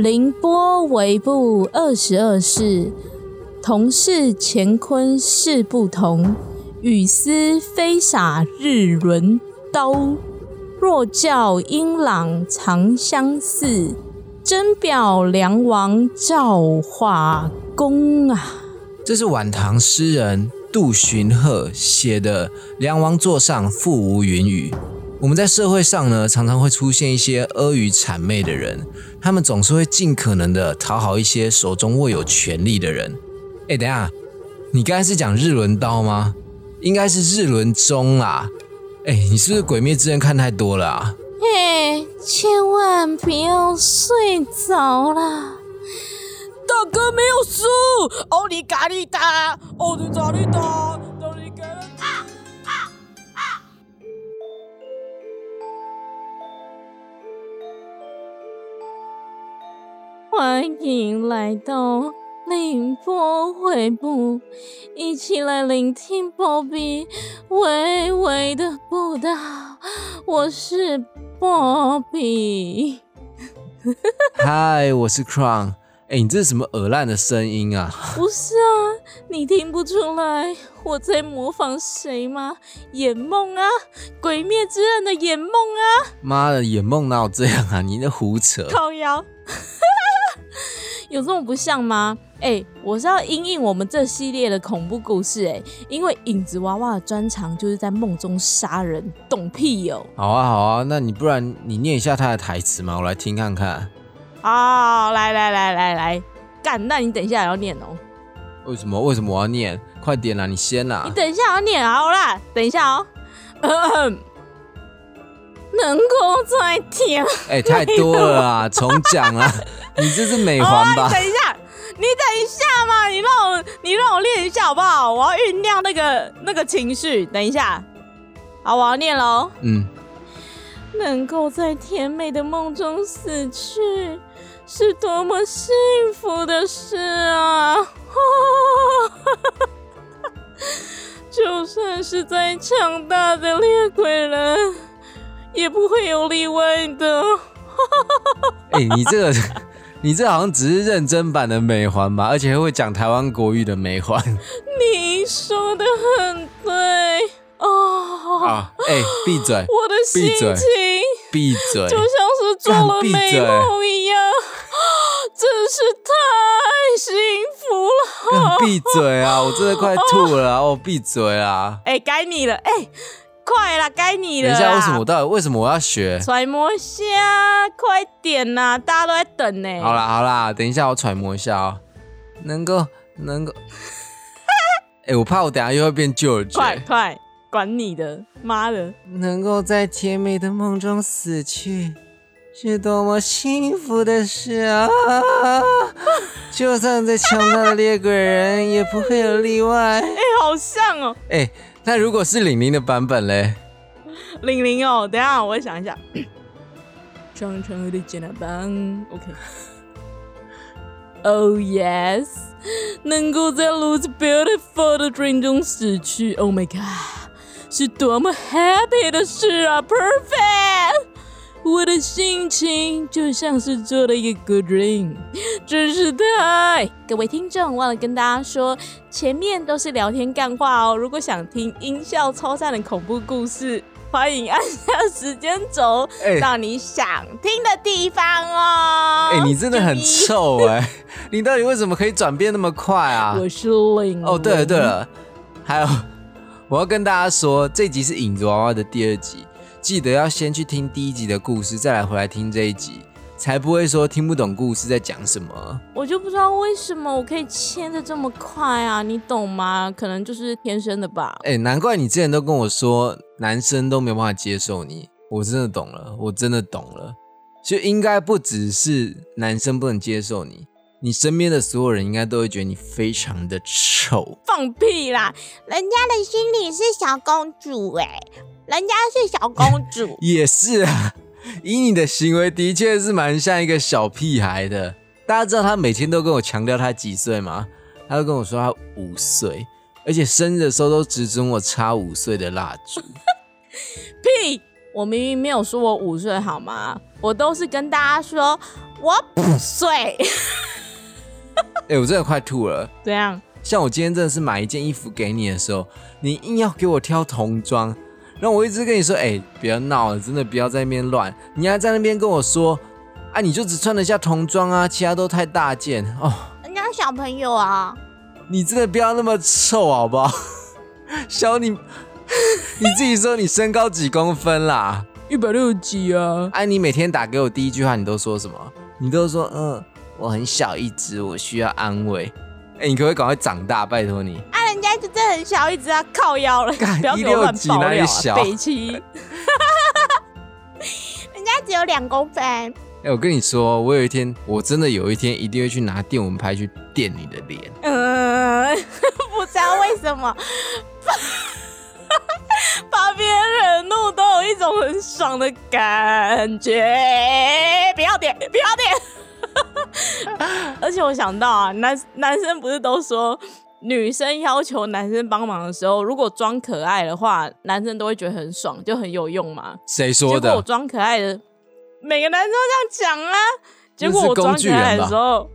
凌波微步二十二世，同是乾坤事不同。雨丝飞洒日轮刀，若教英朗长相似，真表梁王造化功啊！这是晚唐诗人杜荀鹤写的《梁王座上父无云雨》。我们在社会上呢，常常会出现一些阿谀谄媚的人，他们总是会尽可能的讨好一些手中握有权力的人。哎，等下，你刚才是讲日轮刀吗？应该是日轮钟啦。哎，你是不是《鬼灭之刃》看太多了啊？嘿，千万不要睡着啦！大哥没有输，奥利咖喱达，奥利咖喱达，欢迎来到凌波回部，一起来聆听波比微微的步道。我是波比，嗨，我是 Crown。哎，你这是什么耳烂的声音啊？不是啊，你听不出来我在模仿谁吗？眼梦啊，鬼灭之刃的眼梦啊！妈的，眼梦哪有这样啊？你在胡扯！靠腰，有这么不像吗？哎，我是要因应我们这系列的恐怖故事哎，因为影子娃娃的专长就是在梦中杀人，懂屁哟！好啊好啊，那你不然你念一下他的台词嘛，我来听看看。好，来来来来来，干！那你等一下也要念哦。为什么？为什么我要念？快点啦，你先啦。你等一下要念，好啦，等一下哦。能够再听？哎，太多了啊，重讲啊！你这是美环吧？等一下，你等一下嘛，你让我，你让我练一下好不好？我要酝酿那个那个情绪。等一下，好，我要念喽。嗯。能够在甜美的梦中死去。是多么幸福的事啊！就算是再强大的猎鬼人，也不会有例外的。哎，你这个，你这好像只是认真版的美环吧？而且还会讲台湾国语的美环。你说的很对哦。啊！哎，闭嘴！我的心情，闭嘴，就像是做了美梦一样。真是太幸福了！闭嘴啊！我真的快吐了！我闭嘴啊！哎，该你了！哎，快了，该你了！等一下，为什么我到底为什么我要学？揣摩一下，快点呐！大家都在等呢。好啦好啦，等一下我揣摩一下哦。能够能够，哎，我怕我等下又会变旧了。快快，管你的！妈的！能够在甜美的梦中死去。是多么幸福的事啊！就算再强大的猎鬼人，也不会有例外。哎，好像哦。哎，那如果是玲玲的版本嘞？玲玲哦，等下我想一下。长长的肩膀，OK。Oh yes，能够在如此 beautiful 的 dream 中死去，Oh my god，是多么 happy 的事啊！Perfect。我的心情就像是做了一个 good dream，真是太……各位听众，忘了跟大家说，前面都是聊天干话哦。如果想听音效超赞的恐怖故事，欢迎按下时间轴到你想听的地方哦。哎，你真的很臭哎！你到底为什么可以转变那么快啊？我是零哦，对了对了，还有我要跟大家说，这集是影子娃娃的第二集。记得要先去听第一集的故事，再来回来听这一集，才不会说听不懂故事在讲什么。我就不知道为什么我可以切的这么快啊，你懂吗？可能就是天生的吧。哎，难怪你之前都跟我说男生都没有办法接受你，我真的懂了，我真的懂了。就应该不只是男生不能接受你，你身边的所有人应该都会觉得你非常的丑。放屁啦！人家的心里是小公主哎。人家是小公主，也是啊。以你的行为，的确是蛮像一个小屁孩的。大家知道他每天都跟我强调他几岁吗？他都跟我说他五岁，而且生日的时候都只准我插五岁的蜡烛。屁！我明明没有说我五岁好吗？我都是跟大家说我五岁。哎、我真的快吐了。怎样？像我今天真的是买一件衣服给你的时候，你硬要给我挑童装，然后我一直跟你说，哎、不要闹了，真的不要在那边乱。你还在那边跟我说，啊，你就只穿了下童装啊，其他都太大件哦。人家小朋友啊，你真的不要那么臭好不好？小你，你自己说你身高几公分啦？一百六十几啊，哎、你每天打给我第一句话你都说什么？你都说嗯，我很小一只，我需要安慰。哎、你可不可以赶快长大？拜托你。啊，人家就真的很小，一直要靠腰了，干不要给我乱160爆料啊！哪里小北七，人家只有两公分。哎、我跟你说，我有一天，我真的有一天一定会去拿电蚊拍去电你的脸。嗯，不知道为什么，把别人惹怒都有一种很爽的感觉。不要点，不要点。而且我想到啊，男男生不是都说，女生要求男生帮忙的时候，如果装可爱的话，男生都会觉得很爽，就很有用嘛。谁说的？结果我装可爱的，每个男生都这样讲啊。结果我装可爱的时候，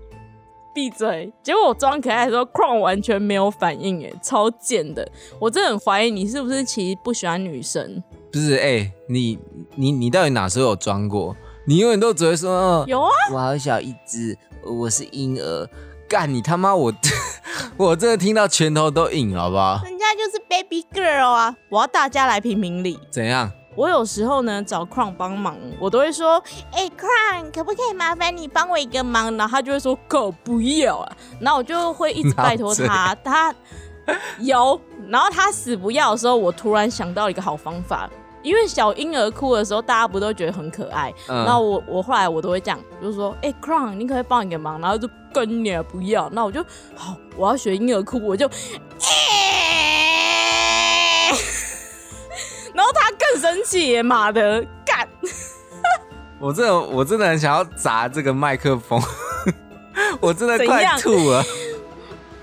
闭嘴！结果我装可爱的时候，Crown 完全没有反应，哎，超贱的！我真的很怀疑你是不是其实不喜欢女生。不是，哎、你你你到底哪时候有装过？你永远都只会说，嗯，有啊，我好小一只，我是婴儿。干你他妈！我 我真的听到拳头都硬，好不好？人家就是 baby girl 啊！我要大家来评评理。怎样？我有时候呢找 Crown 帮忙，我都会说：“哎、c r o w n 可不可以麻烦你帮我一个忙？”然后他就会说：“狗不要啊！”然后我就会一直拜托他，他有，然后他死不要的时候，我突然想到一个好方法。因为小婴儿哭的时候，大家不都觉得很可爱？嗯然后我我后来我都会这样，就是说，哎、c r o w n 你可可以帮我一个忙？然后就跟你啊不要，那我就好，我要学婴儿哭，我就，哎 然后他更生气耶，妈的，干！我真的我真的很想要砸这个麦克风，我真的快吐了，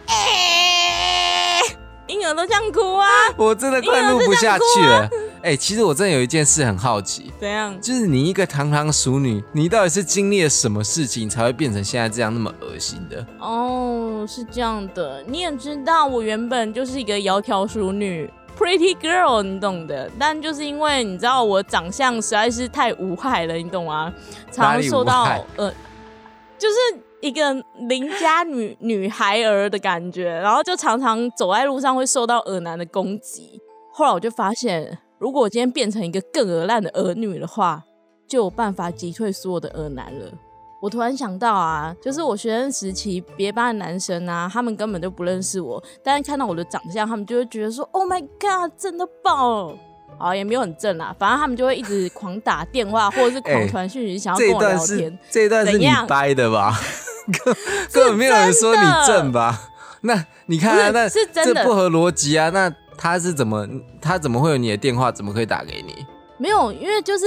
哎，婴儿都这样哭啊？我真的快录不下去了。哎、其实我真的有一件事很好奇，怎样？就是你一个堂堂淑女，你到底是经历了什么事情才会变成现在这样那么恶心的？哦，是这样的，你也知道，我原本就是一个窈窕淑女。Pretty girl，你懂的，但就是因为你知道我长相实在是太无害了，你懂吗？常常受到呃，就是一个邻家女女孩儿的感觉，然后就常常走在路上会受到恶男的攻击。后来我就发现，如果我今天变成一个更恶烂的儿女的话，就有办法击退所有的恶男了。我突然想到啊，就是我学生时期别班的男生啊，他们根本就不认识我，但是看到我的长相，他们就会觉得说：“Oh my god，真的爆了！”啊，也没有很正啦，反正他们就会一直狂打电话，或者是狂传讯息，想要跟我聊天。这一段是你掰的吧？根 根本没有人说你正吧？那你看、啊，那是真的这不合逻辑啊！那他是怎么他怎么会有你的电话？怎么可以打给你？没有，因为就是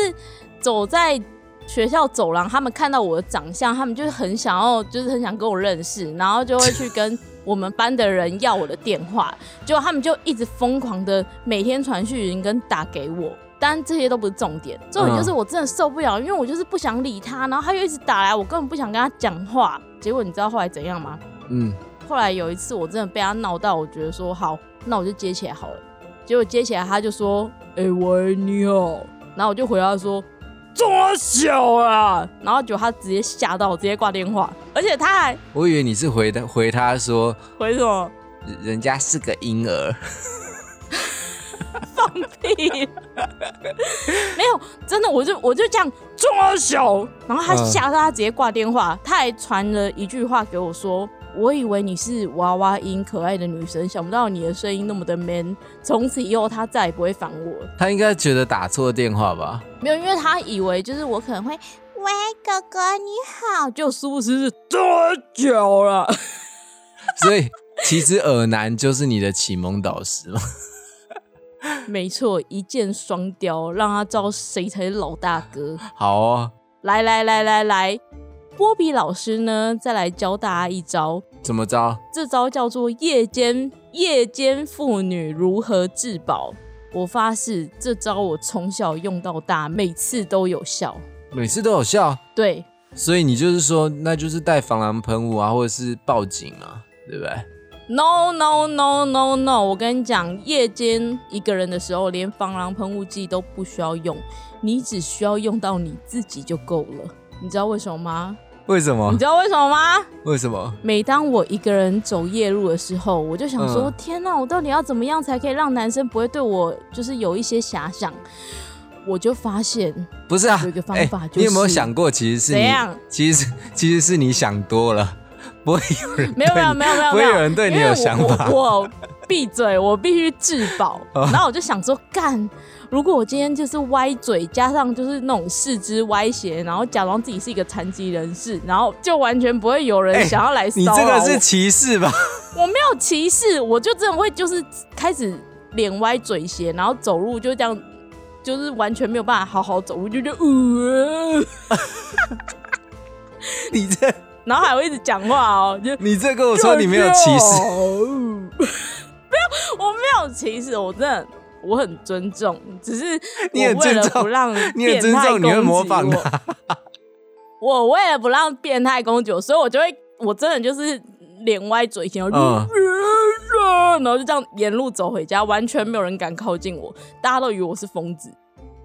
走在学校走廊，他们看到我的长相，他们就是很想要，就是很想跟我认识，然后就会去跟我们班的人要我的电话，结果他们就一直疯狂的每天传讯息跟打给我。但这些都不是重点，重点就是我真的受不了，因为我就是不想理他，然后他又一直打来，我根本不想跟他讲话。结果你知道后来怎样吗？嗯，后来有一次我真的被他闹到，我觉得说好，那我就接起来好了。结果接起来他就说：“哎、喂，你好。”然后我就回答说：“这么小啊！”然后结果他直接吓到，我直接挂电话，而且他还我以为你是回他回他说回什么人人家是个婴儿，放屁，没有，真的，我就我就这样这么小，然后他嗯吓到他直接挂电话，他还传了一句话给我说。我以为你是娃娃音可爱的女生，想不到你的声音那么的 man。从此以后，他再也不会烦我。他应该觉得打错电话吧？没有，因为他以为就是我可能会喂哥哥你好，就殊不知是多久了。所以其实耳男就是你的启蒙导师嘛。没错，一箭双雕，让他知道谁才是老大哥。好哦，来来来来来，波比老师呢，再来教大家一招，怎么着？这招叫做夜间夜间妇女如何自保。我发誓，这招我从小用到大，每次都有效。每次都有效？对，所以你就是说，那就是带防狼喷雾啊，或者是报警啊，对不对？No no no no no！我跟你讲，夜间一个人的时候，连防狼喷雾剂都不需要用，你只需要用到你自己就够了。你知道为什么吗？为什么你？知道为什么吗？为什么？每当我一个人走夜路的时候，我就想说：嗯天哪，我到底要怎么样才可以让男生不会对我就是有一些遐想？我就发现，不是啊，有一个方哎法就是你有没有想过，其实是你怎样，其实是其实是你想多了，不会有人没有没有没有没有，不会有人对你有想法。我闭嘴，我必须自保。哦然后我就想说，干，如果我今天就是歪嘴，加上就是那种四肢歪斜，然后假装自己是一个残疾人士，然后就完全不会有人哎想要来你骚扰我。这个是歧视吧？我没有歧视，我就真的会就是开始脸歪嘴斜，然后走路就这样。就是完全没有办法好好走路，就觉得呃，你这然后还会一直讲话哦，就你这跟我说你没有歧视，视，没有，我没有歧视，我真的我很尊重，只是你很尊重不让 你很尊重，你会模仿我他。我为了不让变态攻击我，所以我就会，我真的就是脸歪嘴斜，然后就、嗯然后就这样沿路走回家，完全没有人敢靠近我，大家都以为我是疯子。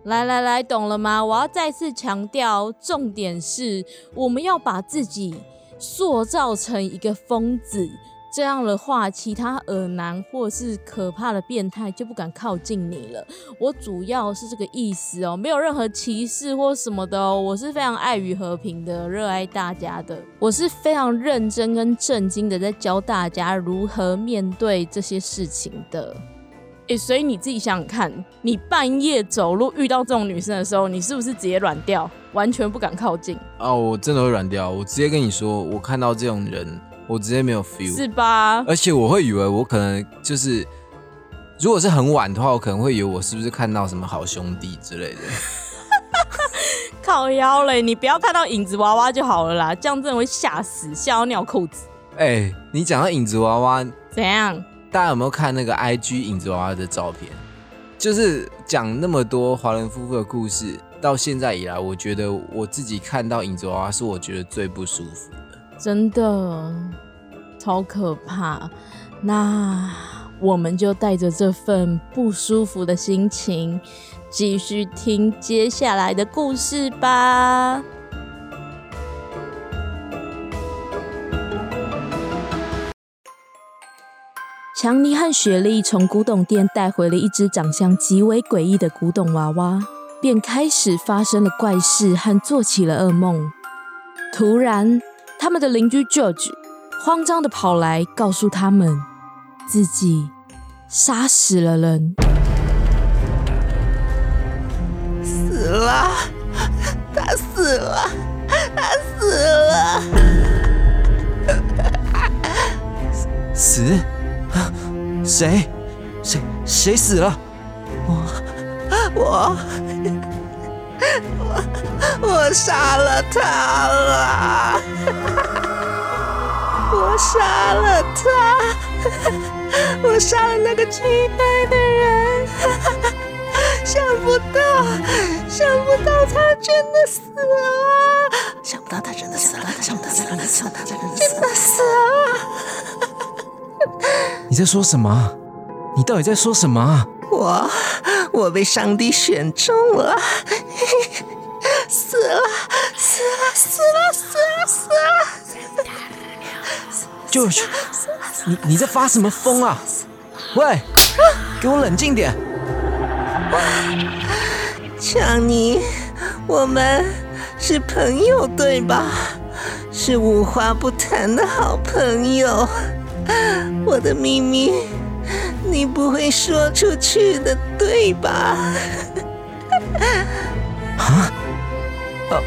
来来来，懂了吗？我要再次强调，重点是我们要把自己塑造成一个疯子。这样的话，其他耳男或是可怕的变态就不敢靠近你了。我主要是这个意思哦，没有任何歧视或什么的哦。我是非常爱与和平的，热爱大家的。我是非常认真跟震惊的在教大家如何面对这些事情的。诶、所以你自己想想看，你半夜走路遇到这种女生的时候，你是不是直接软掉，完全不敢靠近，哦，我真的会软掉。我直接跟你说，我看到这种人，我直接没有 feel。是吧？而且我会以为我可能就是，如果是很晚的话，我可能会以为我是不是看到什么好兄弟之类的。靠腰嘞，你不要看到影子娃娃就好了啦，这样真的会吓死，吓到尿裤子。哎、你讲到影子娃娃，怎样？大家有没有看那个 IG 影子娃娃的照片？就是讲那么多华人夫妇的故事，到现在以来，我觉得我自己看到影子娃娃是我觉得最不舒服的。真的超可怕。那我们就带着这份不舒服的心情，继续听接下来的故事吧。强尼和雪莉从古董店带回了一只长相极为诡异的古董娃娃，便开始发生了怪事和做起了噩梦。突然，他们的邻居 George 慌张的跑来，告诉他们自己杀死了人。死了，他死了，他死了。死？啊谁？谁？谁死了？我，我，我 杀了他了，我杀了他，我杀了那个期待的人，想不到，想不到他真的死了，想不到他真的死了，想不到他真的死了，真的死了。你在说什么？你到底在说什么啊？我我被上帝选中了，死了死了死了死了死了！George，你你在发什么疯啊？喂，给我冷静点！强尼，我们是朋友对吧？是无话不谈的好朋友。我的秘密你不会说出去的，对吧？哦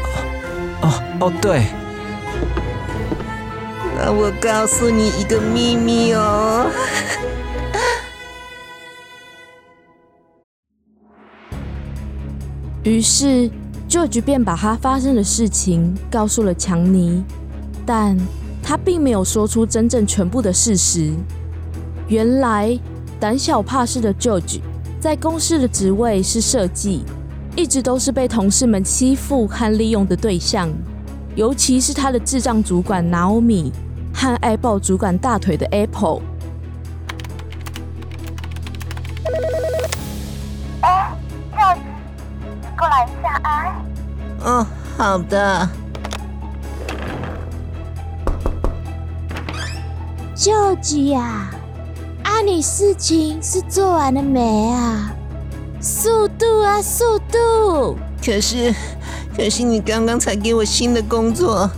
哦哦，对，那我告诉你一个秘密哦。于是，George 便把他发生的事情告诉了强尼，但他并没有说出真正全部的事实。原来，胆小怕事的 George 在公司的职位是设计，一直都是被同事们欺负和利用的对象。尤其是他的智障主管 Naomi 和爱抱主管大腿的 Apple。过来一下啊！哦，好的。舅舅呀，啊，你事情是做完了没啊？速度啊，速度！可是，可是你刚刚才给我新的工作，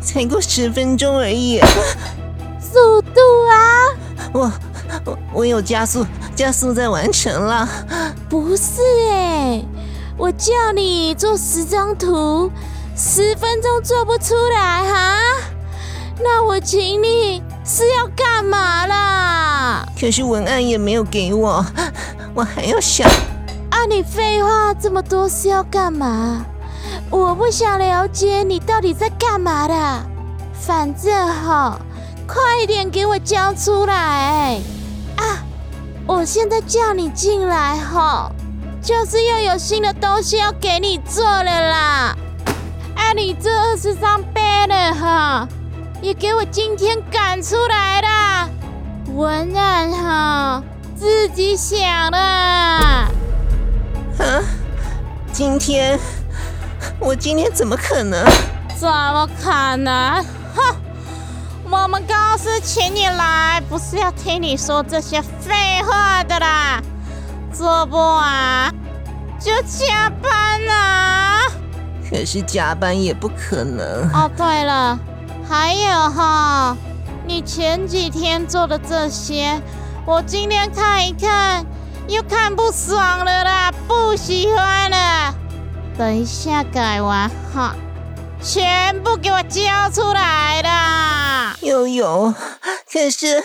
才过十分钟而已。速度啊！我我我有加速，加速在完成了。不是哎，我叫你做十张图，十分钟做不出来哈？那我请你。是要干嘛啦？可是文案也没有给我，我还要想。啊，你废话这么多是要干嘛？我不想了解你到底在干嘛的。反正哈，快点给我交出来！啊，我现在叫你进来哈，就是要有新的东西要给你做了啦。啊，你这二十张背了哈。也给我今天赶出来的文案哈，自己想的。啊，今天我今天怎么可能？怎么可能？哼！我们公司请你来，不是要听你说这些废话的啦。做不完就加班啊！可是加班也不可能。哦，对了。还有哈，你前几天做的这些，我今天看一看，又看不爽了啦，不喜欢了。等一下改完哈，全部给我交出来啦！悠悠，可是，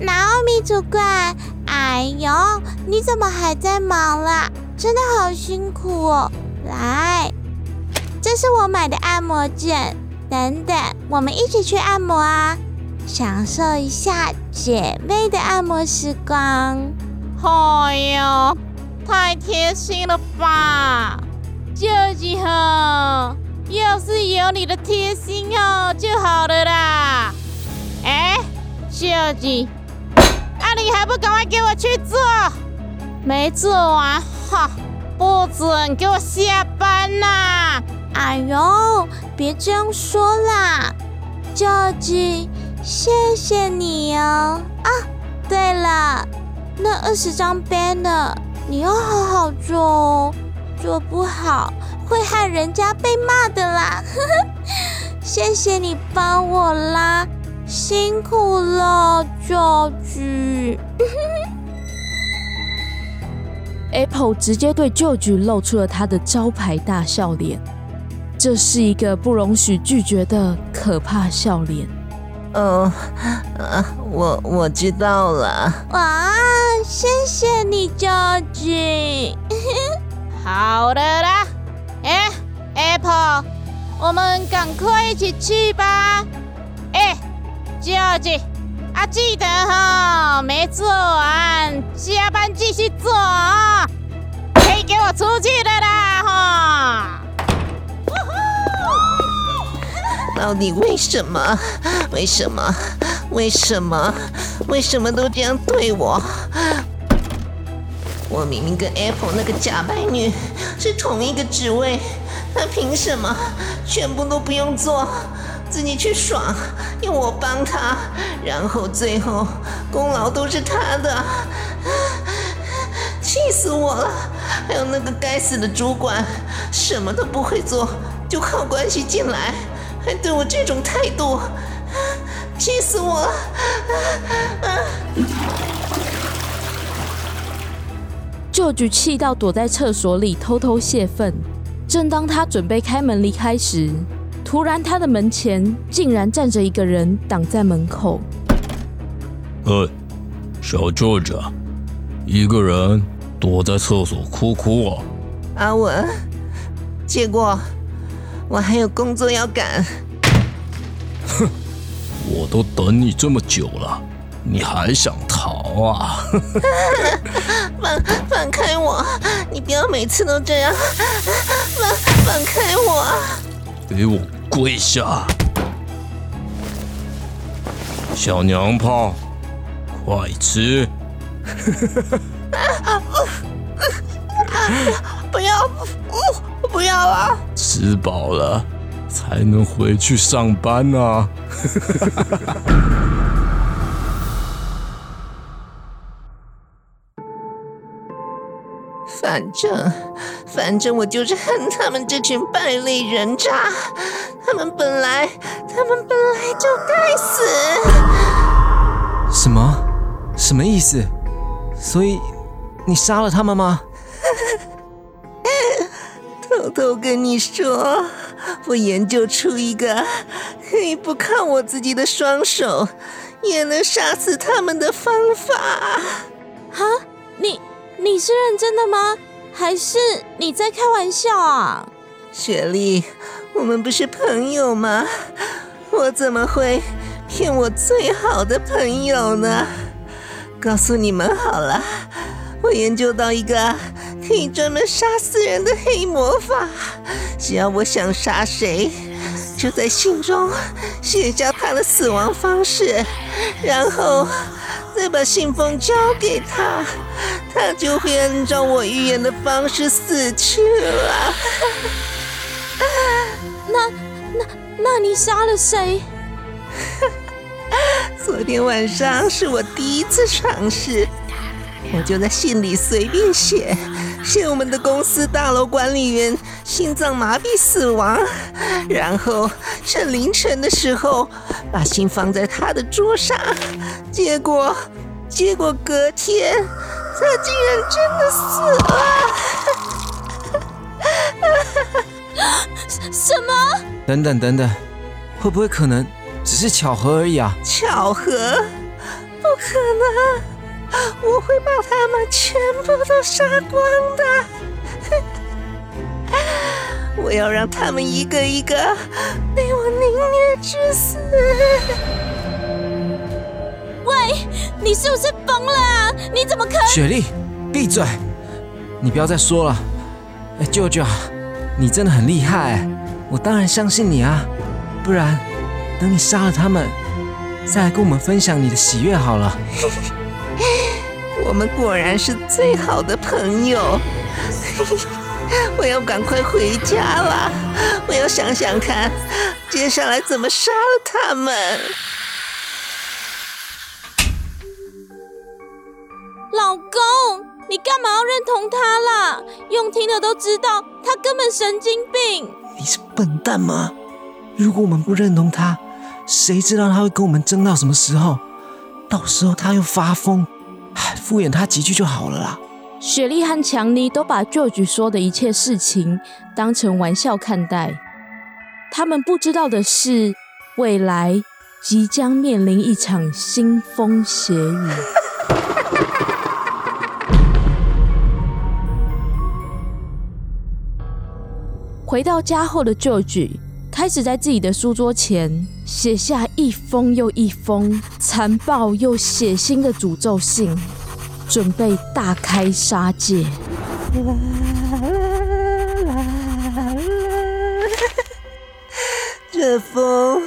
老米主管，哎呦，你怎么还在忙啦？真的好辛苦哦。来，这是我买的按摩枕。等等，我们一起去按摩啊，享受一下姐妹的按摩时光。哎呦，太贴心了吧，舅舅哈！要是有你的贴心哦就好了啦。哎，舅舅，啊你还不赶快给我去做？没做完哈，不准给我下班啦！哎呦，别这样说啦，George，谢谢你哦。啊，对了，那二十张 banner 你要好好做哦，做不好会害人家被骂的啦。谢谢你帮我啦，辛苦了，George。Apple 直接对旧居露出了他的招牌大笑脸。这是一个不容许拒绝的可怕笑脸。哦，我我知道了。哇，谢谢你将军。好的啦，哎，Apple，我们赶快一起去吧。哎，George，啊，记得哈，没做完，加班继续做啊，可以给我出去的啦，哈。到底为什么？为什么？为什么？为什么都这样对我？我明明跟 Apple 那个假白女是同一个职位，她凭什么全部都不用做，自己去爽，要我帮她，然后最后功劳都是她的，气死我了！还有那个该死的主管，什么都不会做，就靠关系进来。还对我这种态度，气死我了！舅舅气到躲在厕所里偷偷泄愤。正当他准备开门离开时，突然他的门前竟然站着一个人挡在门口。呃，小舅舅，一个人躲在厕所哭哭啊！阿文，结果。我还有工作要赶。哼，我都等你这么久了，你还想逃啊？放放开我！你不要每次都这样，放放开我！给我跪下！小娘炮，快吃！不要，不要啊！吃饱了才能回去上班啊！反正，反正我就是恨他们这群败类人渣，他们本来，他们本来就该死。什么？什么意思？所以你杀了他们吗？偷偷跟你说，我研究出一个可以不靠我自己的双手也能杀死他们的方法。哈，你你是认真的吗？还是你在开玩笑啊？雪莉，我们不是朋友吗？我怎么会骗我最好的朋友呢？告诉你们好了，我研究到一个可以专门杀死人的黑魔法。只要我想杀谁，就在信中写下他的死亡方式，然后再把信封交给他，他就会按照我预言的方式死去了。那那那你杀了谁？昨天晚上是我第一次尝试，我就在信里随便写，写我们的公司大楼管理员心脏麻痹死亡，然后趁凌晨的时候把心放在他的桌上，结果结果隔天他竟然真的死了。什么？等等等等，会不会可能只是巧合而已啊？巧合？不可能！我会把他们全部都杀光的！我要让他们一个一个被我凌虐致死！喂，你是不是疯了？你怎么可？雪莉，闭嘴！你不要再说了。哎，舅舅，你真的很厉害，我当然相信你啊。不然，等你杀了他们，再来跟我们分享你的喜悦好了。我们果然是最好的朋友。我要赶快回家了，我要想想看，接下来怎么杀了他们。老公，你干嘛要认同他啦？用听的都知道，他根本神经病。你是笨蛋吗？如果我们不认同他，谁知道他会跟我们争到什么时候？到时候他又发疯，敷衍他几句就好了啦。雪莉和强尼都把 George 说的一切事情当成玩笑看待，他们不知道的是，未来即将面临一场腥风血雨。回到家后的 George 开始在自己的书桌前写下一封又一封残暴又血腥的诅咒信，准备大开杀戒。这封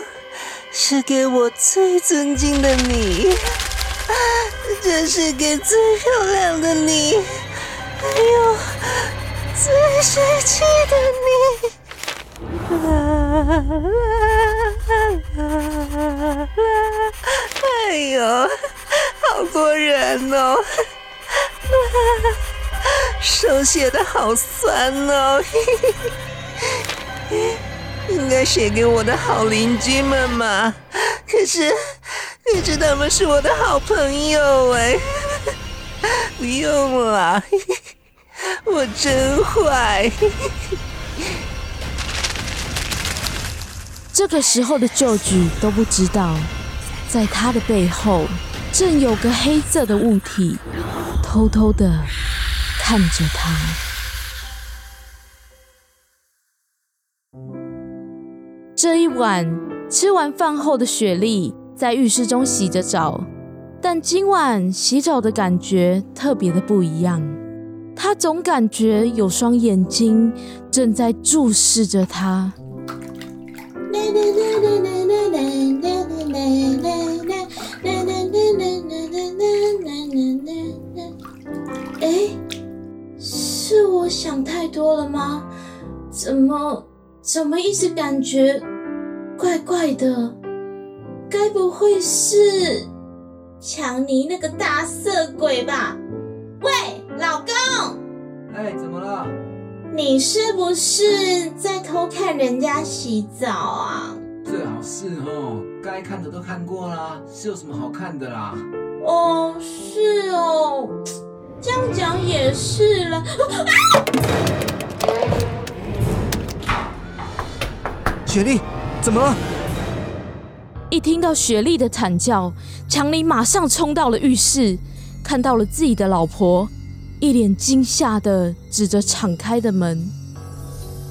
是给我最尊敬的你，这是给最漂亮的你，还有最帅气的你。哎呦，好多人哦，手写的好酸哦，应该写给我的好邻居们嘛。可是，可是他们是我的好朋友哎，不用了，我真坏。这个时候的 George 都不知道，在他的背后正有个黑色的物体，偷偷的看着他。这一晚吃完饭后的雪莉在浴室中洗着澡，但今晚洗澡的感觉特别的不一样。她总感觉有双眼睛正在注视着她。哎，是我想太多了吗？怎么怎么一直感觉怪怪的？该不会是强尼那个大色鬼吧？喂，老公，哎，怎么了？你是不是在偷看人家洗澡啊？最好是哦，该看的都看过啦，是有什么好看的啦？哦，是哦，这样讲也是了。雪莉，怎么了？一听到雪莉的惨叫，强尼马上冲到了浴室，看到了自己的老婆，一脸惊吓的指着敞开的门。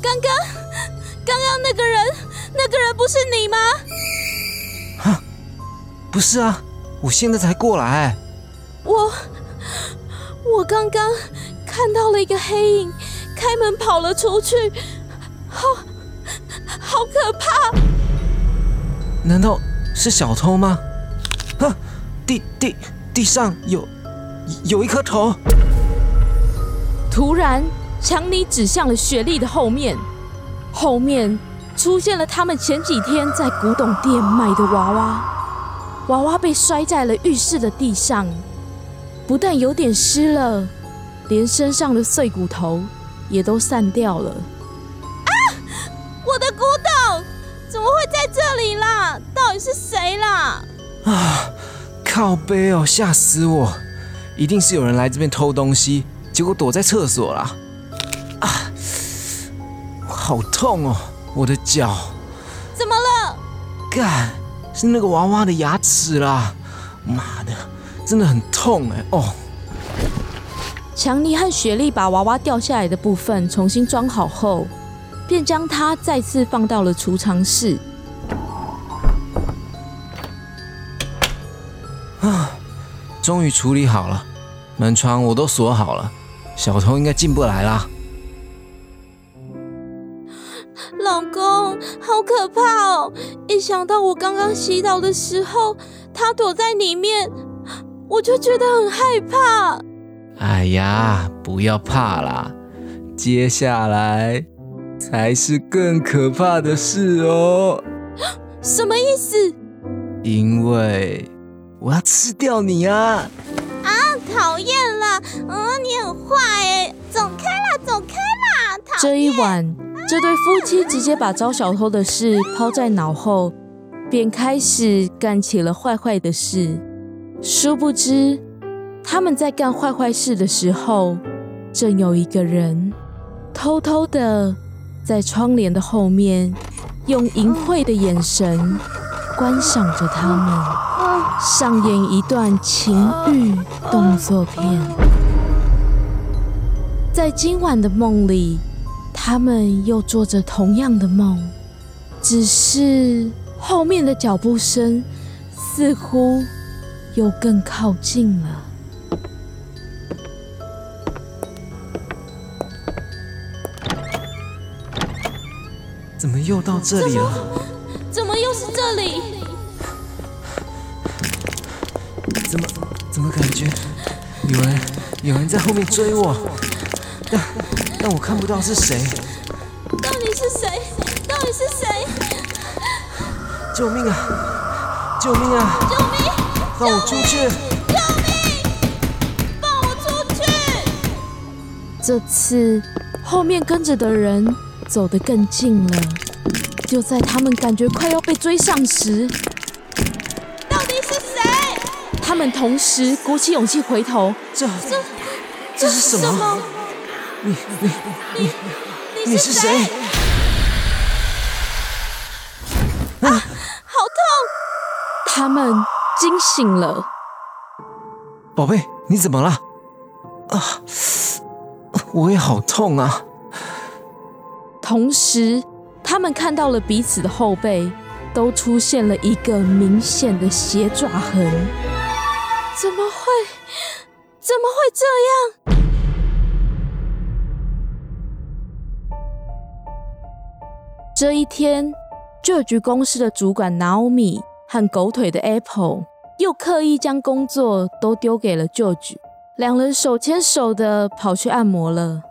刚刚，刚刚那个人，那个人不是你吗？不是啊，我现在才过来。我，我刚刚看到了一个黑影，开门跑了出去，好，好可怕！难道是小偷吗？啊，地地地上有有一颗头。突然，强尼指向了雪莉的后面，后面出现了他们前几天在古董店买的娃娃。娃娃被摔在了浴室的地上，不但有点湿了，连身上的碎骨头也都散掉了。啊！我的古董怎么会在这里啦？到底是谁啦？啊！靠背哦，吓死我！一定是有人来这边偷东西，结果躲在厕所啦。啊！好痛哦，我的脚！怎么了？干！是那个娃娃的牙齿啦！妈的，真的很痛哎！哦，强尼和雪莉把娃娃掉下来的部分重新装好后，便将它再次放到了储藏室。啊，终于处理好了，门窗我都锁好了，小偷应该进不来啦。老公，好可怕哦！一想到我刚刚洗澡的时候，他躲在里面，我就觉得很害怕。哎呀，不要怕啦，接下来才是更可怕的事哦。什么意思？因为我要吃掉你啊！讨厌了！嗯，你很坏哎，走开啦，走开啦！这一晚。这对夫妻直接把招小偷的事抛在脑后，便开始干起了坏坏的事。殊不知，他们在干坏坏事的时候，正有一个人偷偷的在窗帘的后面，用淫秽的眼神观赏着他们，上演一段情欲动作片。在今晚的梦里。他们又做着同样的梦，只是后面的脚步声似乎又更靠近了。怎么又到这里了？怎么又是这里？怎么怎么感觉有人有人在后面追我？但但我看不到是谁。到底是谁？到底是谁？救命啊！救命啊！救命！放我出去！救命！放我出去！这次后面跟着的人走得更近了。就在他们感觉快要被追上时，到底是谁？他们同时鼓起勇气回头。这这这是什么？你你你你是谁？啊！好痛！他们惊醒了。宝贝，你怎么了？啊！我也好痛啊！同时，他们看到了彼此的后背都出现了一个明显的鞋爪痕。怎么会？怎么会这样？这一天，旧局公司的主管 Naomi 和狗腿的 Apple 又刻意将工作都丢给了 George，两人手牵手的跑去按摩了。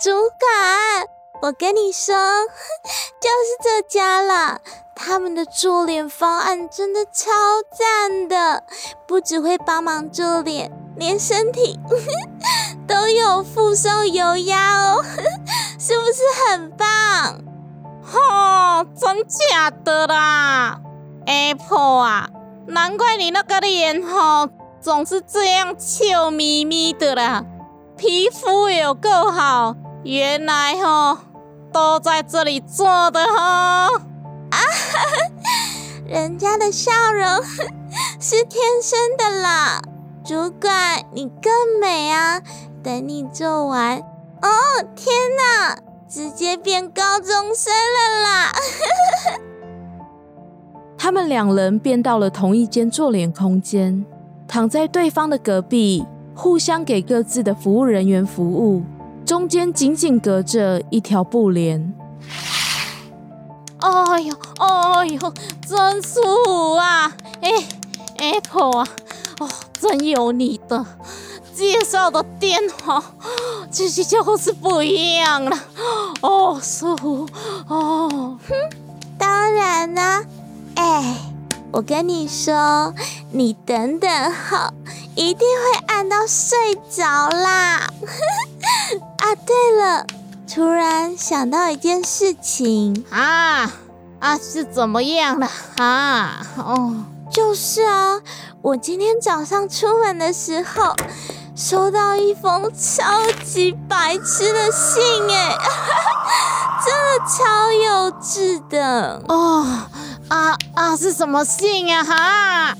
主管，我跟你说，就是这家了。他们的做脸方案真的超赞的，不只会帮忙做脸，连身体 都有附送油压哦，是不是很棒？吼，真假的啦，Apple 啊，难怪你那个脸吼总是这样笑眯眯的啦，皮肤有够好，原来吼都在这里做的吼。啊，人家的笑容 是天生的啦，主管你更美啊！等你做完，哦天哪，直接变高中生了啦！他们两人便到了同一间做脸空间，躺在对方的隔壁，互相给各自的服务人员服务，中间紧紧隔着一条布帘。哎呦，哎呦，真舒服啊！哎，Apple 啊，哦，真有你的介绍的店哦，这些就是不一样了。哦，舒服哦，哼，当然啦。哎，我跟你说，你等等哈，一定会按到睡着啦。啊，对了。突然想到一件事情啊啊，是怎么样的啊？哦，就是啊，我今天早上出门的时候收到一封超级白痴的信，哎，真的超幼稚的哦啊啊！是什么信啊？哈，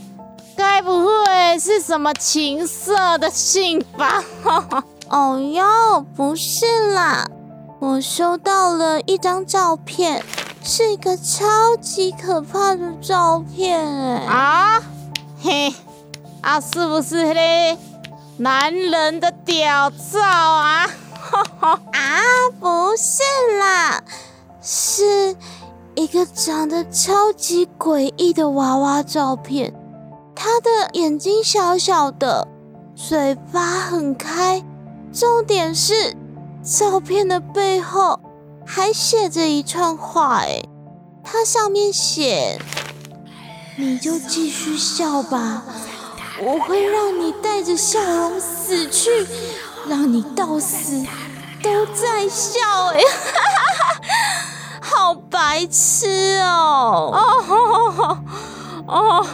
该不会是什么情色的信吧？哦哟，不是啦。我收到了一张照片，是一个超级可怕的照片，哎啊，嘿，啊，是不是嘞？男人的屌照啊？啊，不是啦，是一个长得超级诡异的娃娃照片，他的眼睛小小的，嘴巴很开，重点是。照片的背后还写着一串话，哎，它上面写：“你就继续笑吧，我会让你带着笑容死去，让你到死都在笑。”哎，好白痴哦！哦哦，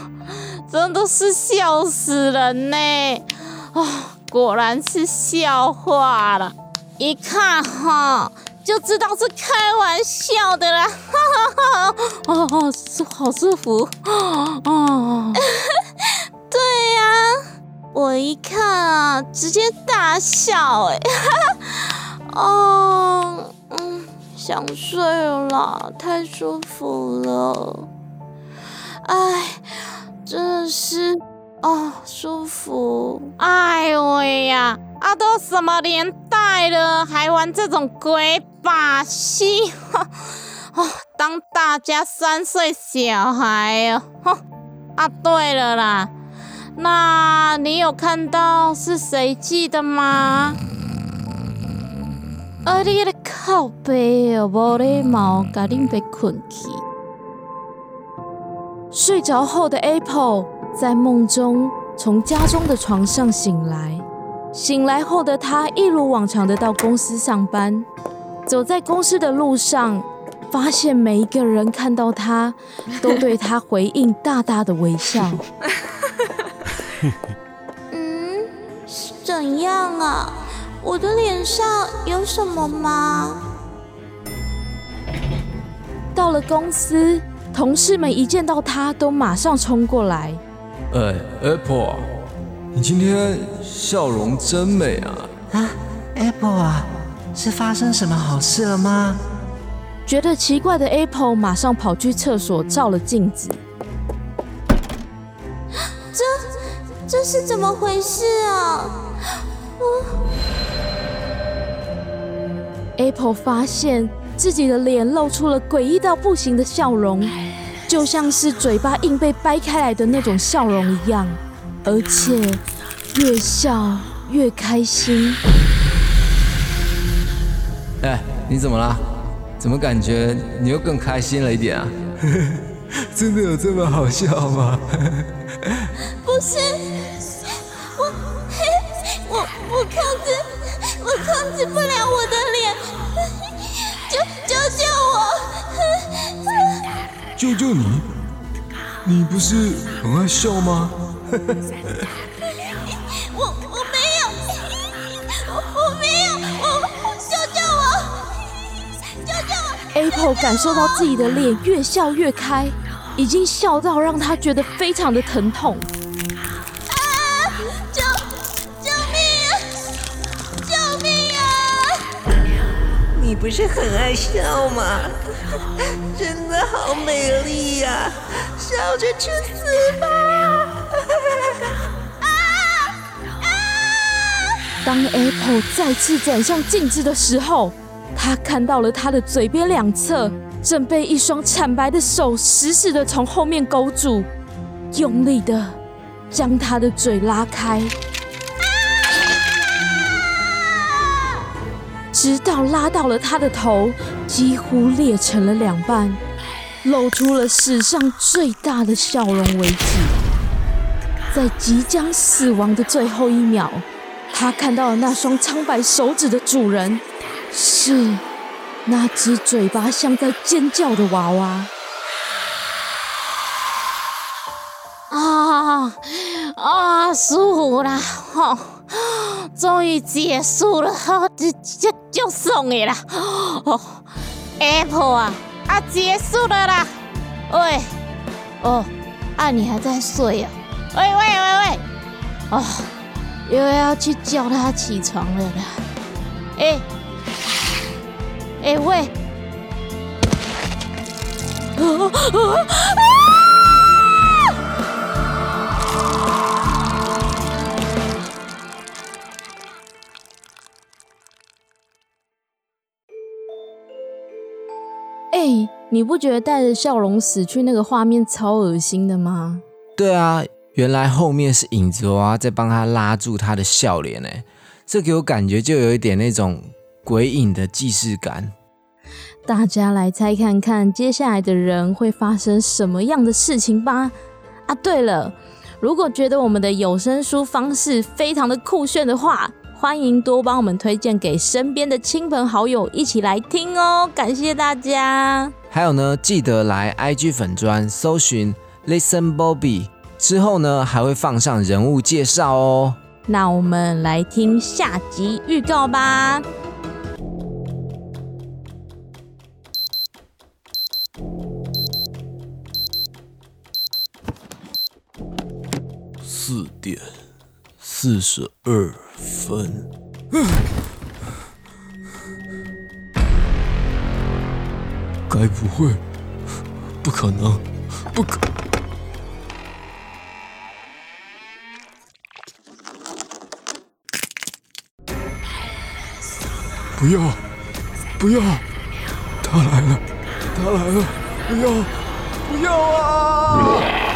真的是笑死人呢！哦，果然是笑话了。一看哈，就知道是开玩笑的啦！哈哈哈！哦哦，舒好舒服哦。对呀，我一看啊，直接大笑哎！哈哈哦，嗯，想睡了，太舒服了。哎，真的是哦，舒服。哎呦喂呀！啊，都什么年代了，还玩这种鬼把戏？哦，当大家三岁小孩哦。啊，对了啦，那你有看到是谁寄的吗？啊，你个靠背哦，无礼貌，甲恁被困去。睡着后的 Apple 在梦中从家中的床上醒来。醒来后的他一如往常的到公司上班，走在公司的路上，发现每一个人看到他都对他回应大大的微笑。嗯，是怎样啊？我的脸上有什么吗？到了公司，同事们一见到他都马上冲过来。哎，Apple，你今天。笑容真美啊！啊，Apple 啊，是发生什么好事了吗？觉得奇怪的 Apple 马上跑去厕所照了镜子。这这是怎么回事啊我？Apple 发现自己的脸露出了诡异到不行的笑容，就像是嘴巴硬被掰开来的那种笑容一样，而且越笑越开心。哎，你怎么啦？怎么感觉你又更开心了一点啊？真的有这么好笑吗？不是，我我我控制我控制不了我的脸，救救救我！救救你！你不是很爱笑吗？我我没有，我我没有，我救救我！救救我！Apple 感受到自己的脸越笑越开，已经笑到让他觉得非常的疼痛。啊！救救命啊！救命啊！你不是很爱笑吗？真的好美丽呀、笑着去死吧！当 Apple 再次转向镜子的时候，他看到了他的嘴边两侧正被一双惨白的手死死的从后面勾住，用力的将他的嘴拉开，直到拉到了他的头，几乎裂成了两半，露出了史上最大的笑容为止。在即将死亡的最后一秒，他看到了那双苍白手指的主人，是那只嘴巴像在尖叫的娃娃。啊啊，舒服啦！吼、终于结束了，吼、这这就送的啦！哦，Apple 啊啊，结束了啦！喂，哦，啊，你还在睡啊？喂喂喂喂，哦，又要去叫他起床了啦！哎、哎、喂！哎、你不觉得带着笑容死去那个画面超恶心的吗？对啊，原来后面是影子娃娃在帮他拉住他的笑脸，哎，这给我感觉就有一点那种鬼影的既视感。大家来猜看看，接下来的人会发生什么样的事情吧！啊，对了，如果觉得我们的有声书方式非常的酷炫的话，欢迎多帮我们推荐给身边的亲朋好友一起来听哦，感谢大家！还有呢，记得来 IG 粉专搜寻 Listen Bobby，之后呢还会放上人物介绍哦。那我们来听下集预告吧。四点四十二分。该不会？不可能！不可！不要！不要！他来了！他来了！不要！不要啊！